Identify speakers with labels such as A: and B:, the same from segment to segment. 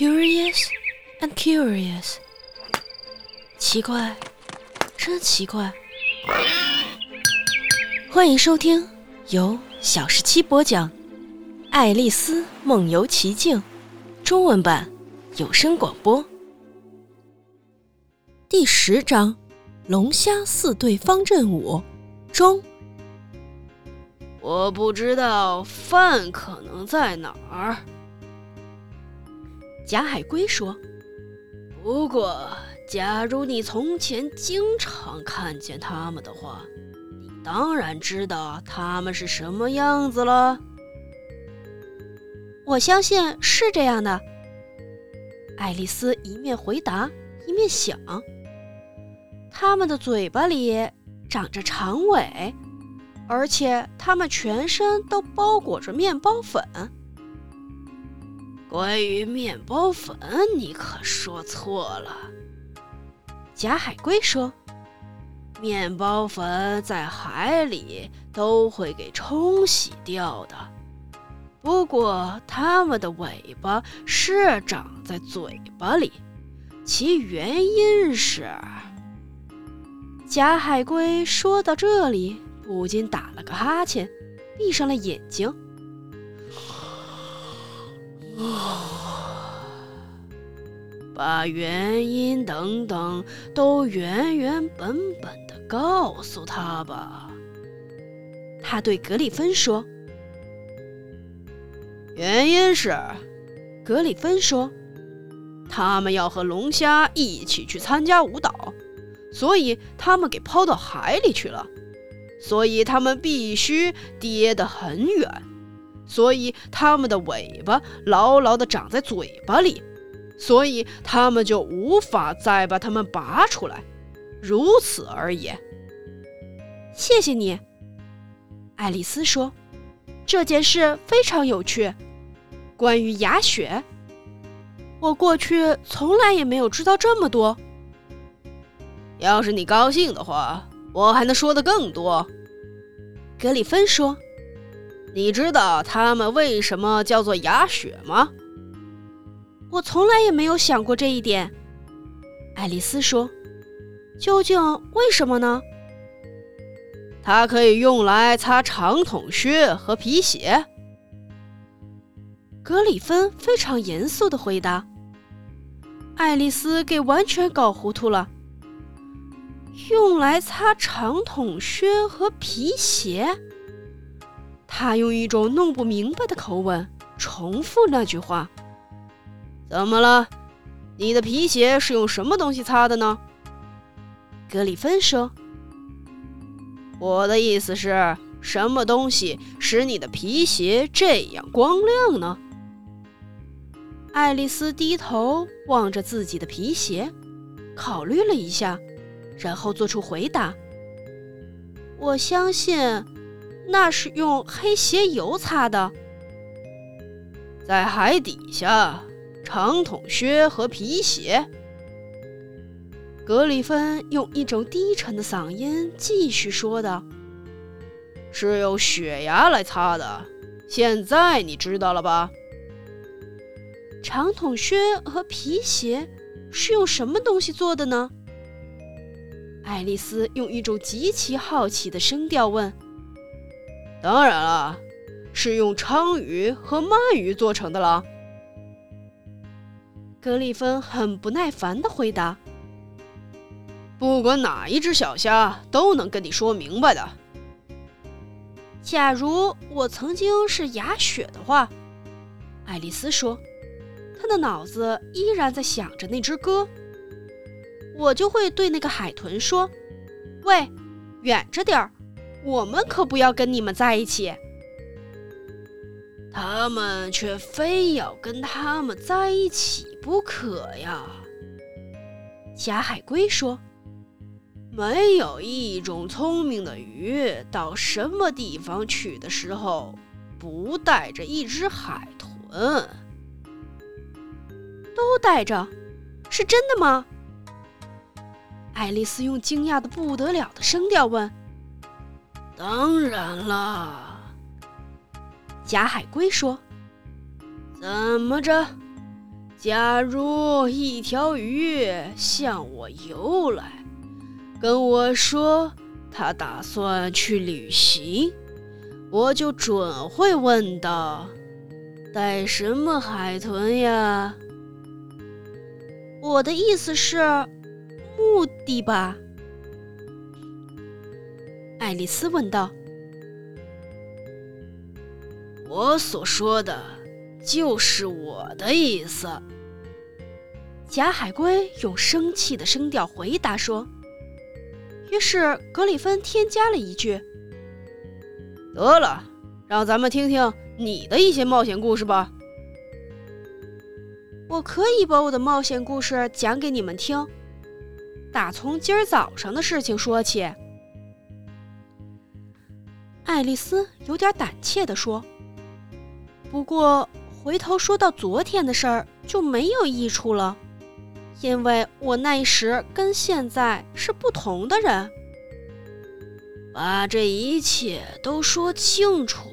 A: Curious and curious，奇怪，真奇怪。欢迎收听由小十七播讲《爱丽丝梦游奇境》中文版有声广播第十章《龙虾四对方阵舞》中。
B: 我不知道饭可能在哪儿。
A: 贾海龟说：“
B: 不过，假如你从前经常看见他们的话，你当然知道他们是什么样子了。
A: 我相信是这样的。”爱丽丝一面回答，一面想：“他们的嘴巴里长着长尾，而且他们全身都包裹着面包粉。”
B: 关于面包粉，你可说错了。
A: 假海龟说：“
B: 面包粉在海里都会给冲洗掉的，不过它们的尾巴是长在嘴巴里，其原因是……”
A: 贾海龟说到这里，不禁打了个哈欠，闭上了眼睛。
B: 把原因等等都原原本本的告诉他吧。
A: 他对格里芬说：“
B: 原因是，
A: 格里芬说，
B: 他们要和龙虾一起去参加舞蹈，所以他们给抛到海里去了，所以他们必须跌得很远。”所以，它们的尾巴牢牢地长在嘴巴里，所以它们就无法再把它们拔出来。如此而已。
A: 谢谢你，爱丽丝说：“这件事非常有趣。关于牙雪，我过去从来也没有知道这么多。
B: 要是你高兴的话，我还能说的更多。”
A: 格里芬说。
B: 你知道它们为什么叫做牙雪吗？
A: 我从来也没有想过这一点。爱丽丝说：“究竟为什么呢？”
B: 它可以用来擦长筒靴和皮鞋。
A: 格里芬非常严肃地回答。爱丽丝给完全搞糊涂了。用来擦长筒靴和皮鞋。他用一种弄不明白的口吻重复那句话：“
B: 怎么了？你的皮鞋是用什么东西擦的呢？”
A: 格里芬说：“
B: 我的意思是什么东西使你的皮鞋这样光亮呢？”
A: 爱丽丝低头望着自己的皮鞋，考虑了一下，然后做出回答：“我相信。”那是用黑鞋油擦的，
B: 在海底下，长筒靴和皮鞋。
A: 格里芬用一种低沉的嗓音继续说道：“
B: 是用雪牙来擦的，现在你知道了吧？”
A: 长筒靴和皮鞋是用什么东西做的呢？爱丽丝用一种极其好奇的声调问。
B: 当然了，是用鲳鱼和鳗鱼做成的了。
A: 格里芬很不耐烦地回答：“
B: 不管哪一只小虾，都能跟你说明白的。”
A: 假如我曾经是雅雪的话，爱丽丝说，她的脑子依然在想着那只歌，我就会对那个海豚说：“喂，远着点儿。”我们可不要跟你们在一起，
B: 他们却非要跟他们在一起不可呀。
A: 假海龟说：“
B: 没有一种聪明的鱼到什么地方去的时候，不带着一只海豚。
A: 都带着，是真的吗？”爱丽丝用惊讶的不得了的声调问。
B: 当然了，
A: 假海龟说：“
B: 怎么着？假如一条鱼向我游来，跟我说他打算去旅行，我就准会问道：带什么海豚呀？
A: 我的意思是，目的吧？爱丽丝问道。
B: 我所说的，就是我的意思。
A: 假海龟用生气的声调回答说。于是格里芬添加了一句：“
B: 得了，让咱们听听你的一些冒险故事吧。”
A: 我可以把我的冒险故事讲给你们听，打从今儿早上的事情说起。爱丽丝有点胆怯地说。不过，回头说到昨天的事儿就没有益处了，因为我那时跟现在是不同的人。
B: 把这一切都说清楚。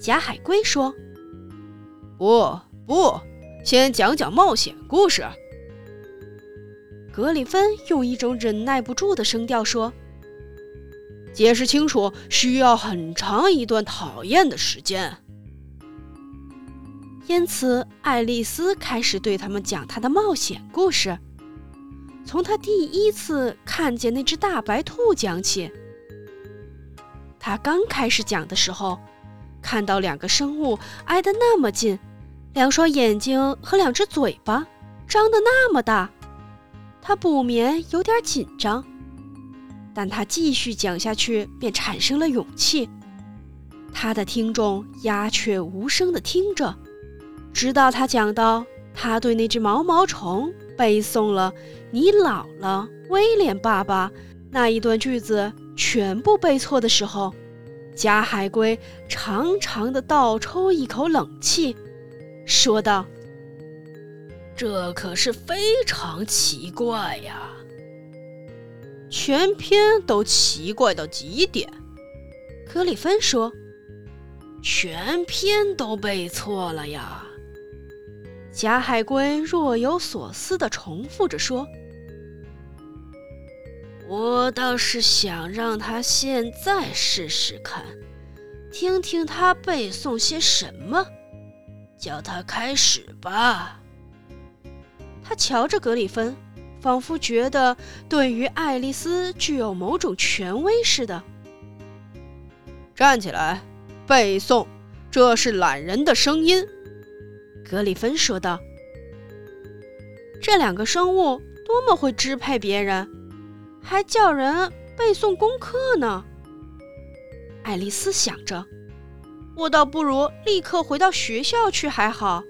A: 假海龟说：“
B: 不，不，先讲讲冒险故事。”
A: 格里芬用一种忍耐不住的声调说：“
B: 解释清楚需要很长一段讨厌的时间。”
A: 因此，爱丽丝开始对他们讲她的冒险故事，从她第一次看见那只大白兔讲起。她刚开始讲的时候，看到两个生物挨得那么近，两双眼睛和两只嘴巴张得那么大，她不免有点紧张。但他继续讲下去，便产生了勇气。他的听众鸦雀无声地听着。直到他讲到他对那只毛毛虫背诵了“你老了，威廉爸爸”那一段句子全部背错的时候，假海龟长长的倒抽一口冷气，说道：“
B: 这可是非常奇怪呀，
A: 全篇都奇怪到极点。”格里芬说：“
B: 全篇都背错了呀。”
A: 假海龟若有所思地重复着说：“
B: 我倒是想让他现在试试看，听听他背诵些什么。叫他开始吧。”
A: 他瞧着格里芬，仿佛觉得对于爱丽丝具有某种权威似的。
B: 站起来，背诵，这是懒人的声音。
A: 格里芬说道：“这两个生物多么会支配别人，还叫人背诵功课呢。”爱丽丝想着：“我倒不如立刻回到学校去还好。”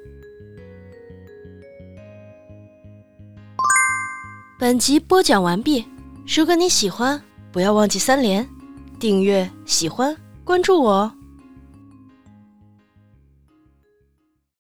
A: 本集播讲完毕。如果你喜欢，不要忘记三连、订阅、喜欢、关注我哦。